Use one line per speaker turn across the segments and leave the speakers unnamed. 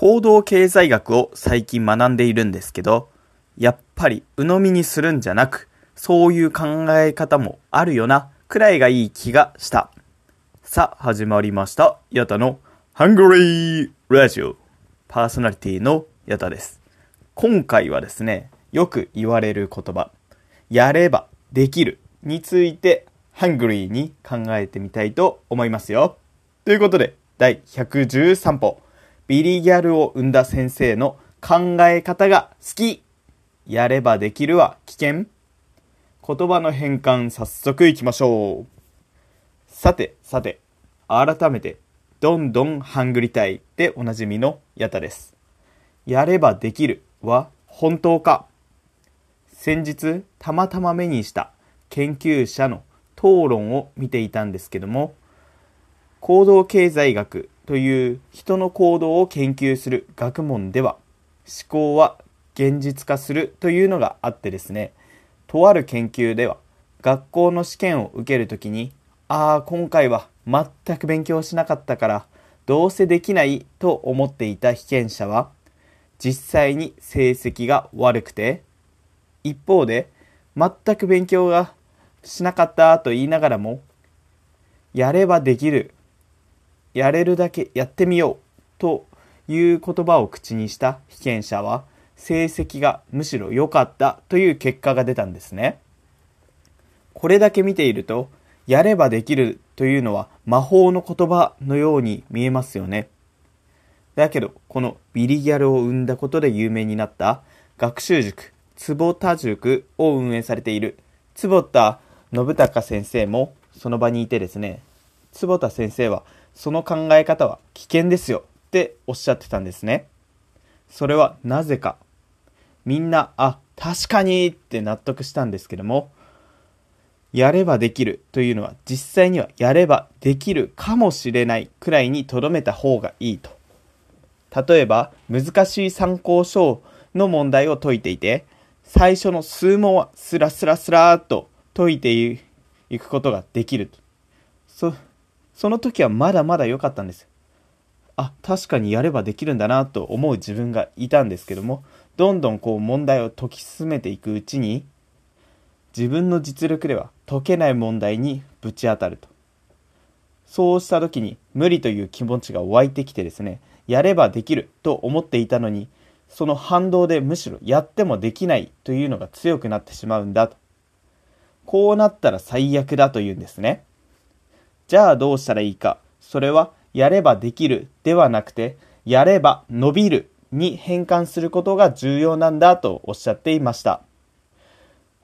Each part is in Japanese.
行動経済学を最近学んでいるんですけど、やっぱり鵜呑みにするんじゃなく、そういう考え方もあるよな、くらいがいい気がした。さあ、始まりました。ヤタのハングリーラジオ。パーソナリティのヤタです。今回はですね、よく言われる言葉、やればできるについて、ハングリーに考えてみたいと思いますよ。ということで、第113歩。ビリギャルを生んだ先生の考え方が好きやればできるは危険言葉の変換早速いきましょう。さて、さて、改めて、どんどんハングリたいでおなじみのヤタです。やればできるは本当か先日、たまたま目にした研究者の討論を見ていたんですけども、行動経済学という人の行動を研究する学問では思考は現実化するというのがあってですねとある研究では学校の試験を受けるときにああ今回は全く勉強しなかったからどうせできないと思っていた被験者は実際に成績が悪くて一方で全く勉強がしなかったと言いながらもやればできるやれるだけやってみようという言葉を口にした被験者は成績がむしろ良かったという結果が出たんですね。これだけ見ているとやればできるというのは魔法の言葉のように見えますよね。だけどこのビリギャルを生んだことで有名になった学習塾坪田塾を運営されている坪田信孝先生もその場にいてですね坪田先生はその考え方は危険ですよっておっしゃってたんですね。それはなぜか。みんな、あ、確かにって納得したんですけども、やればできるというのは実際にはやればできるかもしれないくらいにとどめた方がいいと。例えば、難しい参考書の問題を解いていて、最初の数問はスラスラスラーっと解いていくことができると。その時はまだまだ良かったんです。あ確かにやればできるんだなと思う自分がいたんですけどもどんどんこう問題を解き進めていくうちに自分の実力では解けない問題にぶち当たると。そうした時に無理という気持ちが湧いてきてですねやればできると思っていたのにその反動でむしろやってもできないというのが強くなってしまうんだと。こうなったら最悪だというんですね。じゃあどうしたらいいか。それは、やればできるではなくて、やれば伸びるに変換することが重要なんだとおっしゃっていました。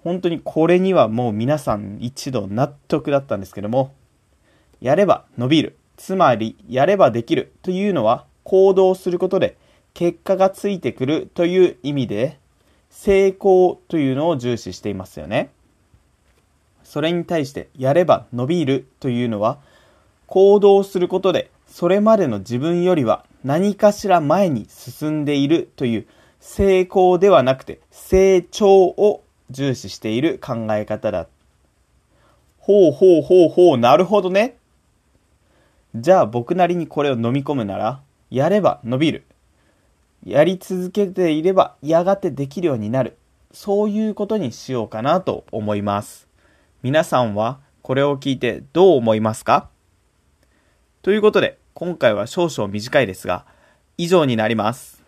本当にこれにはもう皆さん一度納得だったんですけども、やれば伸びる。つまり、やればできるというのは行動することで結果がついてくるという意味で、成功というのを重視していますよね。それに対してやれば伸びるというのは行動することでそれまでの自分よりは何かしら前に進んでいるという成功ではなくて成長を重視している考え方だ。ほうほうほうほう、なるほどね。じゃあ僕なりにこれを飲み込むなら、やれば伸びる。やり続けていればやがてできるようになる。そういうことにしようかなと思います。皆さんはこれを聞いてどう思いますか？ということで、今回は少々短いですが、以上になります。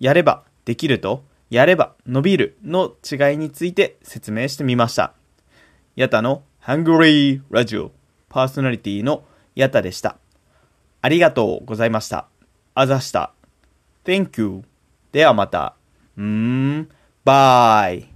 やればできると、やれば伸びるの違いについて説明してみました。ヤタのハングリーラジオパーソナリティのヤタでした。ありがとうございました。あざした。Thank you. ではまた。うーん、バイ。